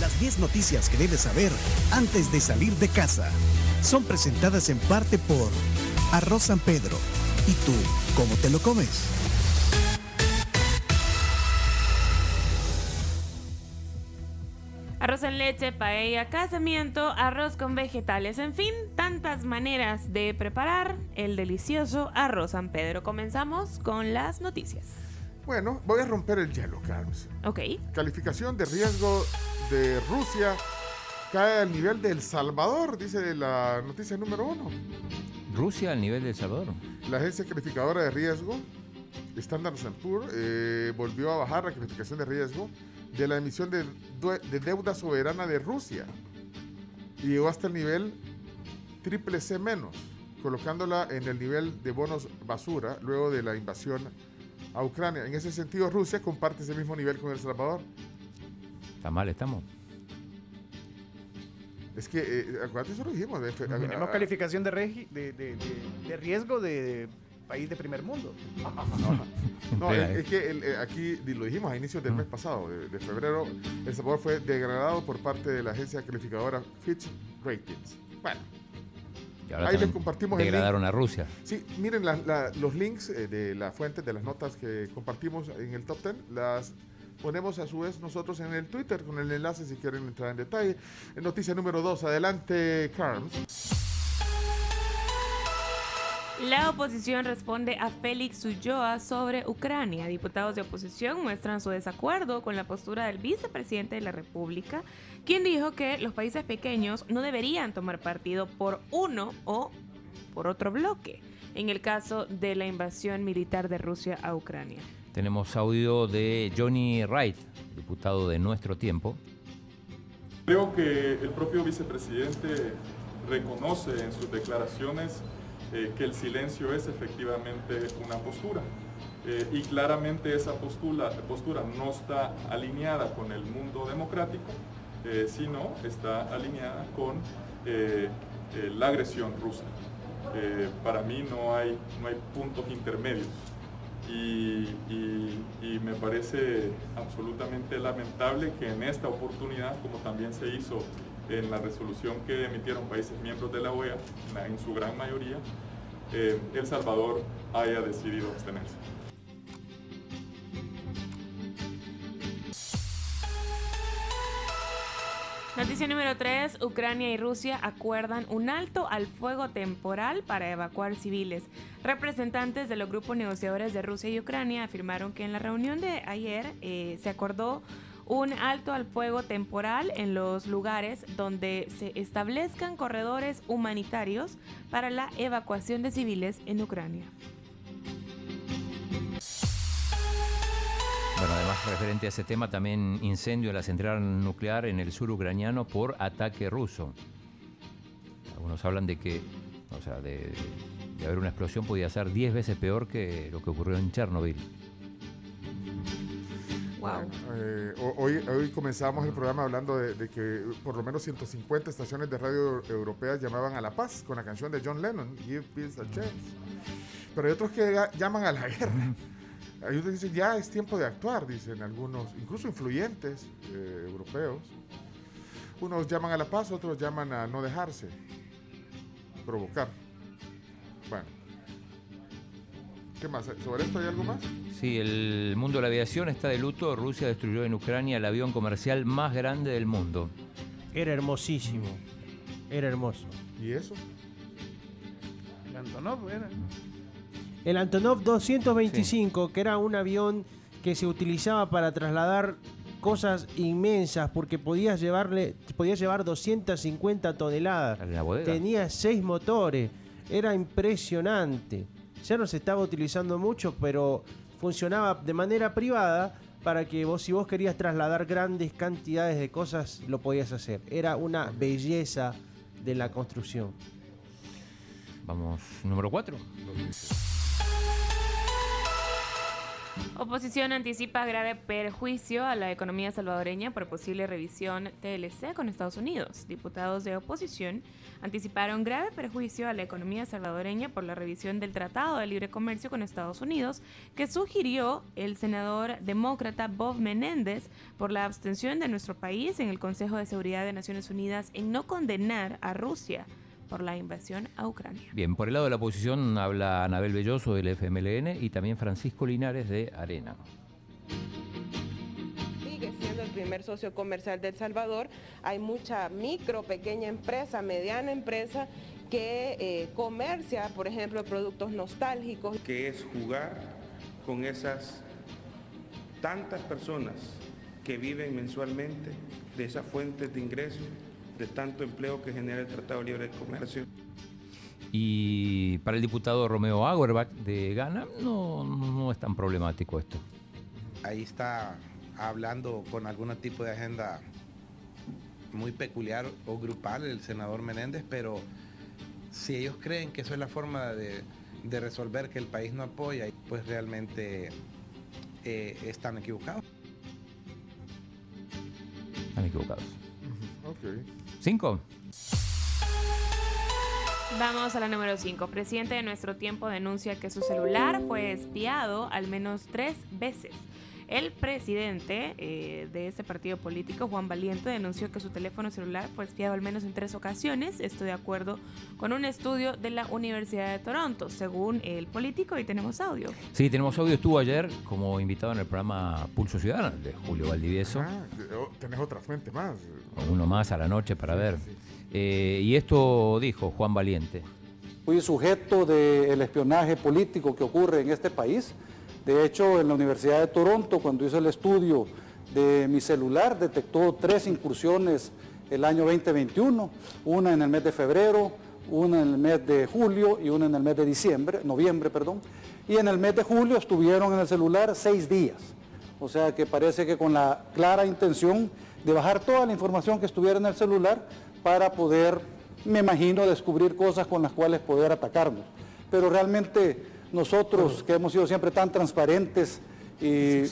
Las 10 noticias que debes saber antes de salir de casa son presentadas en parte por Arroz San Pedro. ¿Y tú, cómo te lo comes? Arroz en leche, paella, casamiento, arroz con vegetales, en fin, tantas maneras de preparar el delicioso arroz San Pedro. Comenzamos con las noticias. Bueno, voy a romper el hielo, Carlos. Ok. Calificación de riesgo de Rusia cae al nivel de El Salvador, dice la noticia número uno. Rusia al nivel de El Salvador. La agencia calificadora de riesgo, Standard Poor's, eh, volvió a bajar la calificación de riesgo de la emisión de, de deuda soberana de Rusia y llegó hasta el nivel triple C menos, colocándola en el nivel de bonos basura luego de la invasión a Ucrania. En ese sentido, Rusia comparte ese mismo nivel con El Salvador. Está mal, estamos. Es que, eh, acuérdate, eso lo dijimos. de- Tenemos a- calificación de, regi- de, de- de- de riesgo de país de primer mundo. No, Espera, es, eh. es que el- eh, aquí lo dijimos a inicios del mes pasado, de, de febrero, El Salvador fue degradado por parte de la agencia calificadora Fitch Ratings. Bueno, Y ahora Ahí les compartimos el Degradaron a Rusia. sí, miren la- la- los links eh, de las fuentes, de las notas que compartimos en el top 10, las ponemos a su vez nosotros en el Twitter con el enlace si quieren entrar en detalle. En noticia número 2, adelante, Carms. La oposición responde a Félix Ulloa sobre Ucrania. Diputados de oposición muestran su desacuerdo con la postura del vicepresidente de la República, quien dijo que los países pequeños no deberían tomar partido por uno o por otro bloque, en el caso de la invasión militar de Rusia a Ucrania. Tenemos audio de Johnny Wright, diputado de nuestro tiempo. Creo que el propio vicepresidente reconoce en sus declaraciones eh, que el silencio es efectivamente una postura. Eh, y claramente esa postura, no está alineada con el mundo democrático, eh, sino está alineada con la agresión rusa. Para mí no hay, no hay puntos intermedios. Y- y me parece absolutamente lamentable que en esta oportunidad, como también se hizo en la resolución que emitieron países miembros de la OEA, la- en su gran mayoría, eh, El Salvador haya decidido abstenerse. Noticia número 3. Ucrania y Rusia acuerdan un alto al fuego temporal para evacuar civiles. Representantes de los grupos negociadores de Rusia y Ucrania afirmaron que en la reunión de ayer eh, se acordó un alto al fuego temporal en los lugares donde se establezcan corredores humanitarios para la evacuación de civiles en Ucrania. Bueno, además, referente a ese tema, también incendio en la central nuclear en el sur ucraniano por ataque ruso. Algunos hablan de que, o sea, de, de haber una explosión podía ser 10 veces peor que lo que ocurrió en Chernobyl. Wow. Eh, ho- hoy, hoy comenzamos el programa hablando de, de que por lo menos 150 estaciones de radio europeas llamaban a la paz con la canción de John Lennon, Give Peace a Chance. Pero hay otros que llaman a la guerra. Hay otros que dicen, ya es tiempo de actuar, dicen algunos, incluso influyentes eh, europeos. Unos llaman a la paz, otros llaman a no dejarse provocar. Bueno. ¿Qué más? ¿Sobre esto hay algo más? Sí, el mundo de la aviación está de luto. Rusia destruyó en Ucrania el avión comercial más grande del mundo. Era hermosísimo. Era hermoso. ¿Y eso? El Antonov era. El Antonov 225, que era un avión que se utilizaba para trasladar cosas inmensas porque podías llevarle podías llevar 250 toneladas. La. Tenía seis motores. Era impresionante. Ya no se estaba utilizando mucho, pero funcionaba de manera privada para que vos, si vos querías trasladar grandes cantidades de cosas, lo podías hacer. Era una belleza de la construcción. Vamos, número 4. Oposición anticipa grave perjuicio a la economía salvadoreña por posible revisión TLC con Estados Unidos. Diputados de oposición anticiparon grave perjuicio a la economía salvadoreña por la revisión del Tratado de Libre Comercio con Estados Unidos que sugirió el senador demócrata Bob Menéndez por la abstención de nuestro país en el Consejo de Seguridad de Naciones Unidas en no condenar a Rusia por la invasión a Ucrania. Bien, por el lado de la oposición habla Anabel Belloso del FMLN y también Francisco Linares de Arena. Sigue siendo el primer socio comercial de El Salvador. Hay mucha micro, pequeña empresa, mediana empresa que eh, comercia, por ejemplo, productos nostálgicos. Que es jugar con esas tantas personas que viven mensualmente de esas fuentes de ingresos de tanto empleo que genera el Tratado Libre de Comercio. Y para el diputado Romeo Auerbach de Ghana no, no es tan problemático esto. Ahí está hablando con algún tipo de agenda muy peculiar o grupal el senador Menéndez, pero si ellos creen que eso es la forma de, de resolver que el país no apoya, pues realmente eh, están equivocados. Están equivocados. Vamos a la número 5. Presidente de nuestro tiempo denuncia que su celular fue espiado al menos tres veces. El presidente eh, de este partido político, Juan Valiente, denunció que su teléfono celular fue espiado al menos en tres ocasiones. Esto de acuerdo con un estudio de la Universidad de Toronto, según el político. Y tenemos audio. Sí, tenemos audio. Estuvo ayer como invitado en el programa Pulso Ciudadano de Julio Valdivieso. Ah, oh, tenés otra fuente más. Uno más a la noche para ver. Eh, y esto dijo Juan Valiente. Fui sujeto del espionaje político que ocurre en este país. De hecho, en la Universidad de Toronto, cuando hizo el estudio de mi celular, detectó tres incursiones el año 2021, una en el mes de febrero, una en el mes de julio y una en el mes de diciembre, noviembre, perdón. Y en el mes de julio estuvieron en el celular seis días. O sea que parece que con la clara intención de bajar toda la información que estuviera en el celular para poder, me imagino, descubrir cosas con las cuales poder atacarnos. Pero realmente nosotros que hemos sido siempre tan transparentes y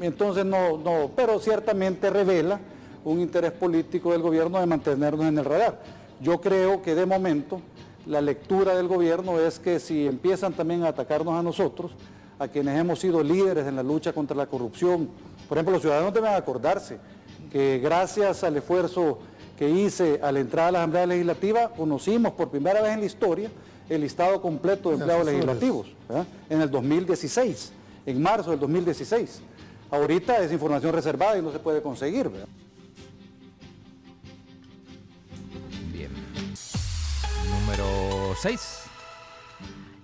entonces no, no, pero ciertamente revela un interés político del gobierno de mantenernos en el radar. Yo creo que de momento la lectura del gobierno es que si empiezan también a atacarnos a nosotros, a quienes hemos sido líderes en la lucha contra la corrupción, por ejemplo, los ciudadanos deben acordarse que gracias al esfuerzo que hice al entrar a la Asamblea Legislativa, conocimos por primera vez en la historia el listado completo de empleados legislativos ¿verdad? en el 2016, en marzo del 2016. Ahorita es información reservada y no se puede conseguir. ¿verdad? Bien. Número 6.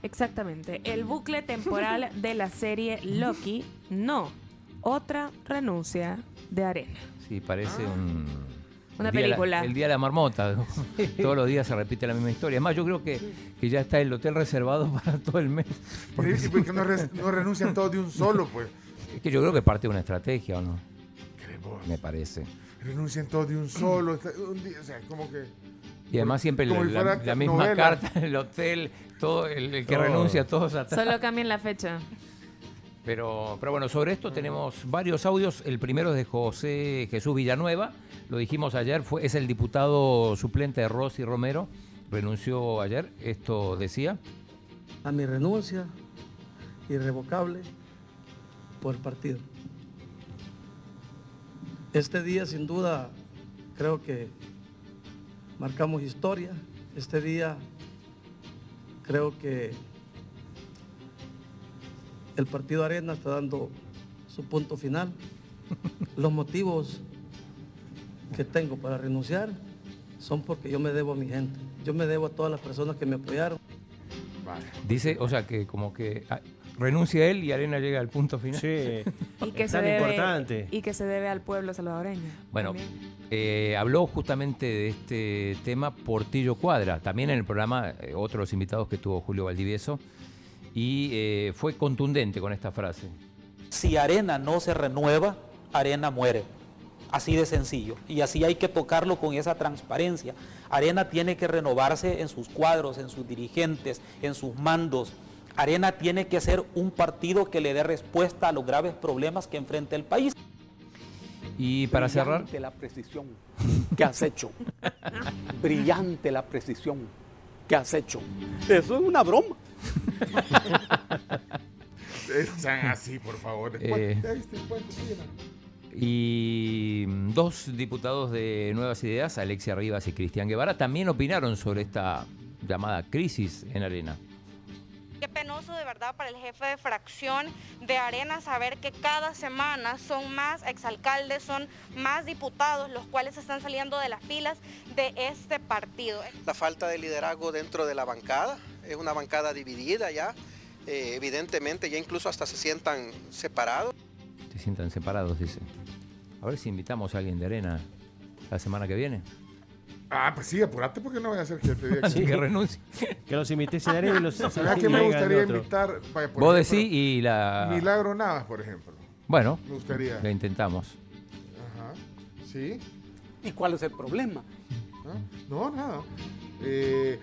Exactamente. El bucle temporal de la serie Loki, no. Otra renuncia de arena. Sí, parece un... Una el la- película. el día de la marmota. Todos los días se repite la misma historia. Es más, yo creo que, que ya está el hotel reservado para todo el mes. ¿Y y por qué no, re- no renuncian todos de un solo, pues? Es que yo creo que parte de una estrategia, ¿o no? Me parece. Renuncian todos de un solo. está- un día, o sea, como que... Y además siempre la, misma novela. carta en el hotel, todo el, el que Todo. renuncia, todos atrás. Solo cambien la fecha. Pero, pero bueno, sobre esto tenemos varios audios. El primero es de José Jesús Villanueva. Lo dijimos ayer, fue, es el diputado suplente de Rosy Romero. Renunció ayer. Esto decía. a mi renuncia irrevocable por partido. Este día sin duda creo que marcamos historia. Este día creo que el partido Arena está dando su punto final. Los motivos que tengo para renunciar son porque yo me debo a mi gente. Yo me debo a todas las personas que me apoyaron. Dice, o sea, que como que ah, renuncia él y Arena llega al punto final. Sí. Y que, Es se tan debe, importante. y que se debe al pueblo salvadoreño. Bueno, eh, habló justamente de este tema Portillo Cuadra, también en el programa, eh, otro de los invitados que tuvo Julio Valdivieso, y eh, fue contundente con esta frase. Si Arena no se renueva, Arena muere. Así de sencillo. Y así hay que tocarlo con esa transparencia. Arena tiene que renovarse en sus cuadros, en sus dirigentes, en sus mandos, Arena tiene que ser un partido que le dé respuesta a los graves problemas que enfrenta el país. Y para cerrar, Brillante la precisión que has hecho. Brillante la precisión que has hecho. Eso es una broma. No sean así, por favor. Eh. Y mm, dos diputados de Nuevas Ideas, Alexia Rivas y Cristian Guevara, también opinaron sobre esta llamada crisis en Arena. Qué penoso de verdad para el jefe de fracción de Arena saber que cada semana son más exalcaldes, son más diputados los cuales están saliendo de las filas de este partido. la falta de liderazgo dentro de la bancada. Es una bancada dividida ya. Eh, evidentemente ya incluso hasta se sientan separados. Se sientan separados, dice. A ver si invitamos a alguien de Arena la semana que viene. Ah, pues sí, apurate porque no voy a hacer que te diga Sí, que renuncie. Que los invites en Arena y los ¿Sabes que me gustaría invitar? Vaya, por Vos ejemplo, decís y la... Milagro Navas, por ejemplo. Bueno, Me gustaría. la intentamos. Ajá. ¿Sí? ¿Y cuál es el problema? ¿Ah? No, nada. Eh,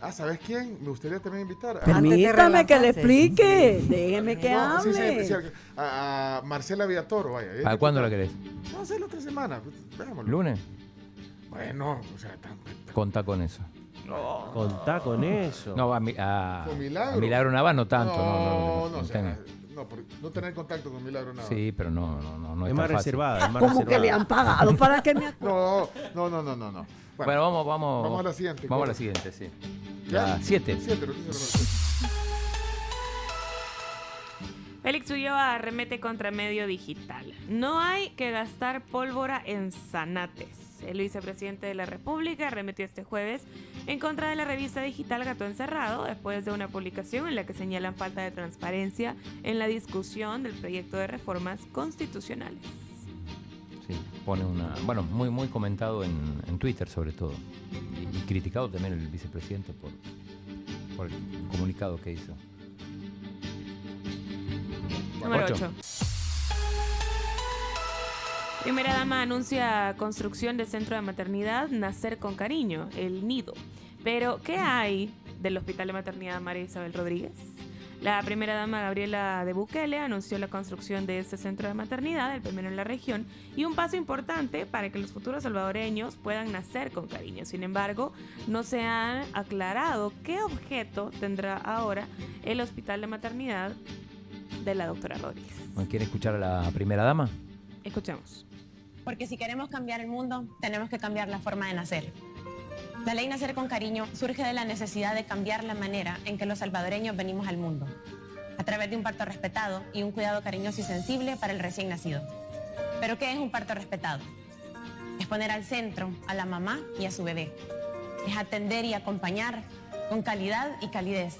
ah, ¿sabes quién? Me gustaría también invitar. a- Permítame que le explique. Déjeme que No, sí, sí, hable. sí, a, a Marcela Villatoro, vaya. ¿Para cuándo la querés? No sé, la otra semana. pues, Veámoslo. ¿Lunes? Bueno, o sea, tan, Contá con eso. Contá con eso. No, a, mi- a, Con Milagro. a Milagro Navas no tanto. No, no, No, no, no, no sea, no, no tener contacto con Milagro Navas. Sí, pero no, no, no, no es, más reservada, es más Como que le han pagado para que me acuerde. No, no, no, no, no. No. Bueno, vamos, vamos. Vamos a la siguiente. Vamos a la siguiente, sí. ¿Ya? La 7. Siete, noticias relevantes. Félix Ulloa arremete contra medio digital. No hay que gastar pólvora en zanates. El vicepresidente de la República arremetió este jueves en contra de la revista digital Gato Encerrado después de una publicación en la que señalan falta de transparencia en la discusión del proyecto de reformas constitucionales. Pone una. Bueno, muy, muy comentado en, en Twitter, sobre todo. Y, y criticado también el vicepresidente por, por el comunicado que hizo. Número Ocho. 8. Primera dama anuncia construcción de centro de maternidad Nacer con Cariño, el nido. Pero, ¿qué hay del Hospital de Maternidad María Isabel Rodríguez? La primera dama Gabriela de Bukele anunció la construcción de este centro de maternidad, el primero en la región, y un paso importante para que los futuros salvadoreños puedan nacer con cariño. Sin embargo, no se ha aclarado qué objeto tendrá ahora el Hospital de Maternidad de la doctora Rodríguez. ¿Quiere escuchar a la primera dama? Escuchemos. Porque si queremos cambiar el mundo, tenemos que cambiar la forma de nacer. La ley Nacer con Cariño surge de la necesidad de cambiar la manera en que los salvadoreños venimos al mundo, a través de un parto respetado y un cuidado cariñoso y sensible para el recién nacido. ¿Pero qué es un parto respetado? Es poner al centro a la mamá y a su bebé. Es atender y acompañar con calidad y calidez.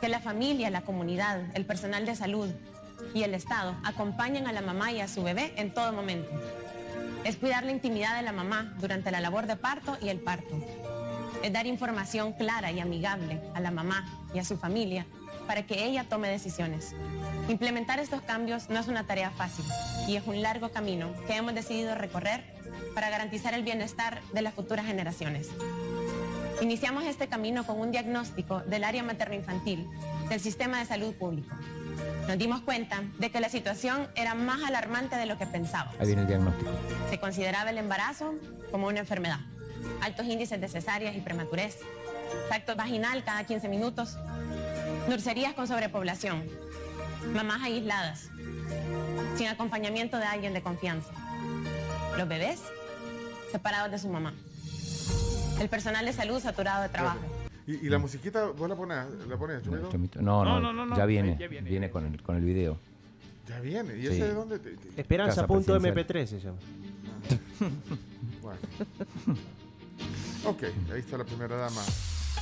Que la familia, la comunidad, el personal de salud y el Estado acompañen a la mamá y a su bebé en todo momento. Es cuidar la intimidad de la mamá durante la labor de parto y el parto. Es dar información clara y amigable a la mamá y a su familia para que ella tome decisiones. Implementar estos cambios no es una tarea fácil y es un largo camino que hemos decidido recorrer para garantizar el bienestar de las futuras generaciones. Iniciamos este camino con un diagnóstico del área materno-infantil del sistema de salud público. Nos dimos cuenta de que la situación era más alarmante de lo que pensábamos. Ahí viene el diagnóstico. Se consideraba el embarazo como una enfermedad. Altos índices de cesáreas y prematurez. Tacto vaginal cada 15 minutos. Nurserías con sobrepoblación. Mamás aisladas. Sin acompañamiento de alguien de confianza. Los bebés separados de su mamá. El personal de salud saturado de trabajo. ¿Y, y la musiquita, vos la pones, la pones. No, no, No, no, no, ya viene. Ya viene, viene con el, con el video. Ya viene. ¿Y Sí. ese de dónde? te- te- Esperanza Casa punto presidencial. MP3 se llama. Bueno. ok, ahí está la primera dama.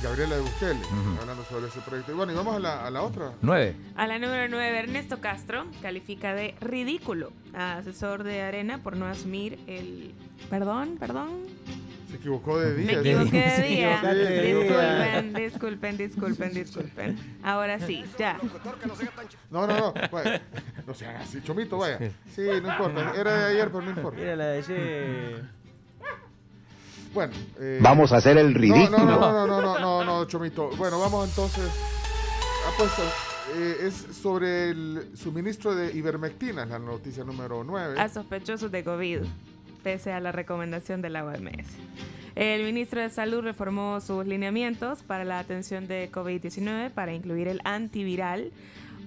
Gabriela de Bukele, hablando sobre ese proyecto. Y bueno, y vamos a la, a la otra. 9. A la número 9, Ernesto Castro califica de ridículo a asesor de Arena por no asumir el... Perdón, perdón. Se equivocó de Me día. equivoqué de día. Disculpen, disculpen, disculpen, disculpen. Ahora sí, ya. No, no, no. Vaya. No sean así. Chomito, vaya. Sí, no importa. Era de ayer, pero no importa. Era la de ayer. Bueno. eh, Vamos a hacer el no, ridículo. No, no, no, no, no, no, no, no, Chomito. Bueno, vamos entonces Ah, pues eh, es sobre el suministro de ivermectina, es la noticia número 9. A sospechosos de COVID, pese a la recomendación de la OMS. El ministro de Salud reformó sus lineamientos para la atención de COVID-19 para incluir el antiviral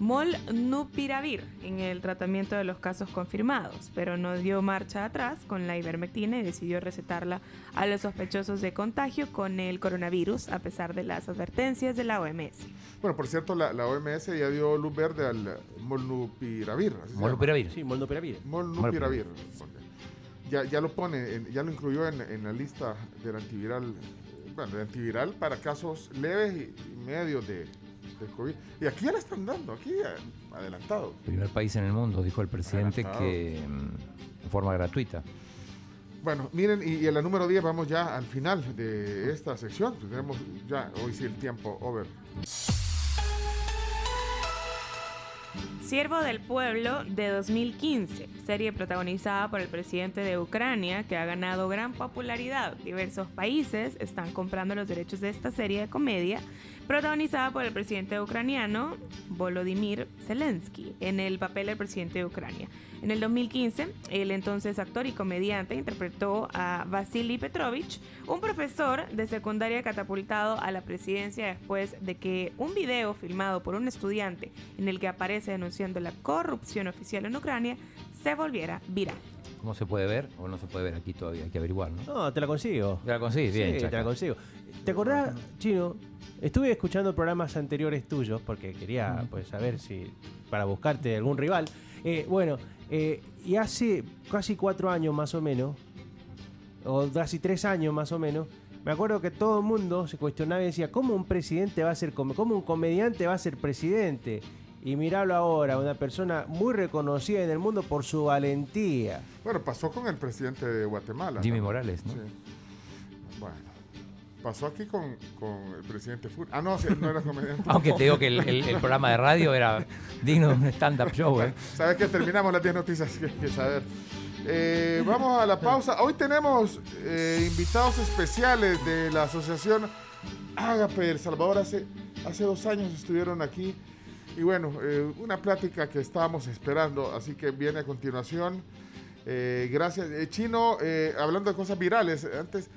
Molnupiravir en el tratamiento de los casos confirmados, pero no dio marcha atrás con la ivermectina y decidió recetarla a los sospechosos de contagio con el coronavirus, a pesar de las advertencias de la OMS. Bueno, por cierto, la, la OMS ya dio luz verde al Molnupiravir. Molnupiravir. Sí, Molnupiravir. Molnupiravir. Ya, ya lo pone, ya lo incluyó en, en la lista del antiviral, bueno, del antiviral para casos leves y, medios de, de COVID. Y aquí ya la están dando, aquí adelantado. Primer país en el mundo, dijo el presidente, Adelantado. que mm, en forma gratuita. Bueno, miren, y, y en la número 10 vamos ya al final de esta sección. Tenemos ya hoy sí el tiempo over. Siervo del Pueblo de 2015, serie protagonizada por el presidente de Ucrania que ha ganado gran popularidad. Diversos países están comprando los derechos de esta serie de comedia protagonizada por el presidente ucraniano Volodymyr Zelensky en el papel del presidente de Ucrania. En el 2015, el entonces actor y comediante interpretó a Vasily Petrovich, un profesor de secundaria catapultado a la presidencia después de que un video filmado por un estudiante en el que aparece denunciando la corrupción oficial en Ucrania se volviera viral. ¿Cómo se puede ver? O no se puede ver aquí todavía, hay que averiguar, ¿no? No, te la consigo. ¿Te la consigues? Bien, Sí, te la consigo. ¿Te acordás, Chino? Estuve escuchando programas anteriores tuyos porque quería pues saber si para buscarte algún rival. Eh, bueno, eh, y hace casi cuatro años más o menos, o casi tres años más o menos, me acuerdo que todo el mundo se cuestionaba y decía, ¿cómo un presidente va a ser, cómo un comediante va a ser presidente? Y miralo ahora, una persona muy reconocida en el mundo por su valentía. Bueno, pasó con el presidente de Guatemala. Jimmy ¿no? Morales, ¿no? Sí. Bueno, pasó aquí con, con el presidente Fur. Ah, no, no era comediante. Aunque te digo que el, el- el programa de radio era digno de un stand-up show, ¿eh? Sabes que terminamos las 10 noticias que hay que saber. Eh, vamos a la pausa. Hoy tenemos eh, invitados especiales de la asociación Ágape El Salvador. Hace, hace dos años estuvieron aquí. Y bueno, eh, una plática que estábamos esperando, así que viene a continuación. Eh, gracias. Eh, Chino, eh, hablando de cosas virales, antes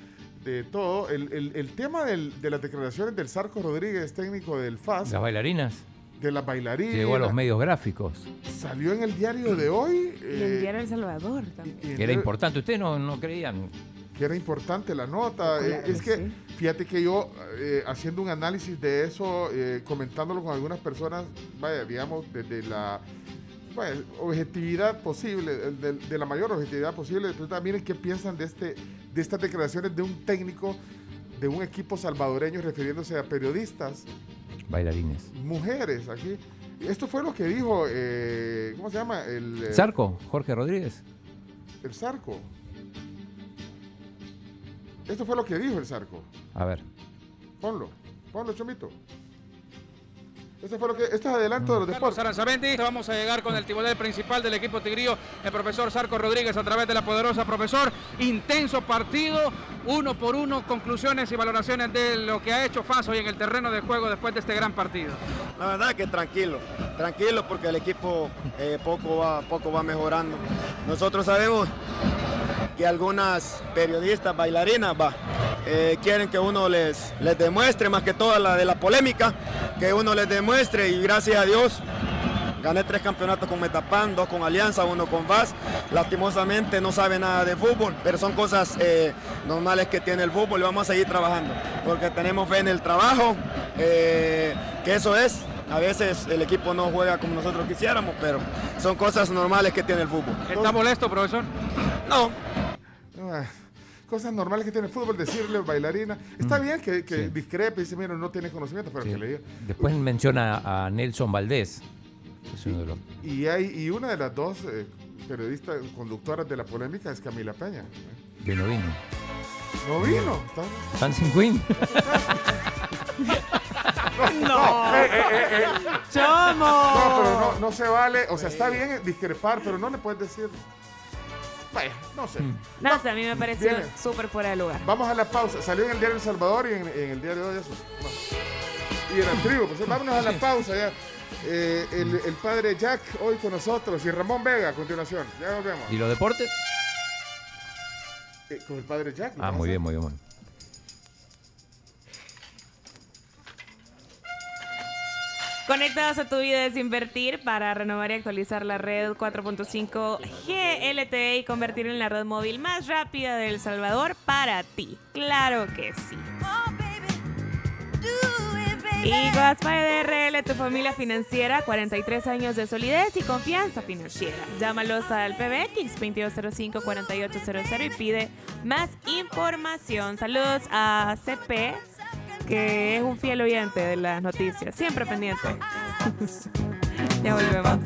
de todo, el, el- el tema del- de las declaraciones del Sarco Rodríguez, técnico del FAS, Las bailarinas. de las bailarinas, Llegó a los medios gráficos. salió en el diario de hoy. Y el diario El Salvador también. y Que era importante. Ustedes no, no creían. que era importante la nota. Claro Eh, es que que, fíjate que yo, eh, haciendo un análisis de eso, eh, comentándolo con algunas personas, vaya, digamos, desde la vaya, objetividad posible, de, de la mayor objetividad posible, pues, también qué piensan de, este, de estas declaraciones de un técnico de un equipo salvadoreño refiriéndose a periodistas, Bailarines. mujeres aquí. Esto fue lo que dijo, eh, ¿cómo se llama? El, eh, Zarco, Jorge Rodríguez. El Zarco. Esto fue lo que dijo el Zarco. A ver. Ponlo, ponlo, Chomito. Esto fue lo que. Esto es adelanto de los Carlos deportes. Aranzamendi. Vamos a llegar con el timonel principal del equipo tigrío, el profesor Sarco Rodríguez, a través de la poderosa profesor. Intenso partido, uno por uno, conclusiones y valoraciones de lo que ha hecho FAS hoy en el terreno de juego después de este gran partido. La verdad que tranquilo, tranquilo porque el equipo eh, poco, va, poco va mejorando. Nosotros sabemos que algunas periodistas, bailarinas, va, eh, quieren que uno les, les demuestre, más que toda la de la polémica, que uno les demuestre y gracias a Dios gané tres campeonatos con Metapan, dos con Alianza, uno con VAS. Lastimosamente no sabe nada de fútbol, pero son cosas eh, normales que tiene el fútbol y vamos a seguir trabajando, porque tenemos fe en el trabajo, eh, que eso es. A veces el equipo no juega como nosotros quisiéramos, pero son cosas normales que tiene el fútbol. ¿Está molesto, profesor? No. Ah, Cosas normales que tiene el fútbol, decirle bailarina. Está bien que, que discrepe y dice, mira, no tiene conocimiento, pero Sí. que le diga. Después menciona a Nelson Valdés. que es uno de los- Y, hay, y una de las dos eh, periodistas, conductoras de la polémica es Camila Peña. que no vino. No vino. Dancing Queen. No, eh, eh, eh, eh. ¡Chomo! No, pero no, no se vale. O sea, está bien discrepar, pero no le puedes decir. Vaya, no sé. No sé, a mí me pareció súper fuera de lugar. Vamos a la pausa. Salió en el diario El Salvador y en, en el diario de hoy. eso. Vamos. y en la tribu. Pues vámonos a la pausa ya. Eh, el, el, padre Jack hoy con nosotros y Ramón Vega a continuación. Ya nos vemos. ¿Y los deportes? Eh, con el padre Jack. Ah, muy bien, muy bien. Muy bien. Conectados a tu vida es invertir para renovar y actualizar la red 4.5 GLTE y convertirla en la red móvil más rápida de El Salvador para ti. Claro que sí. Y Guaspay DRL, tu familia financiera, 43 años de solidez y confianza financiera. Llámalos al PBX 2205-4800 y pide más información. Saludos a CP que es un fiel oyente de las noticias, siempre pendiente. ya volvemos.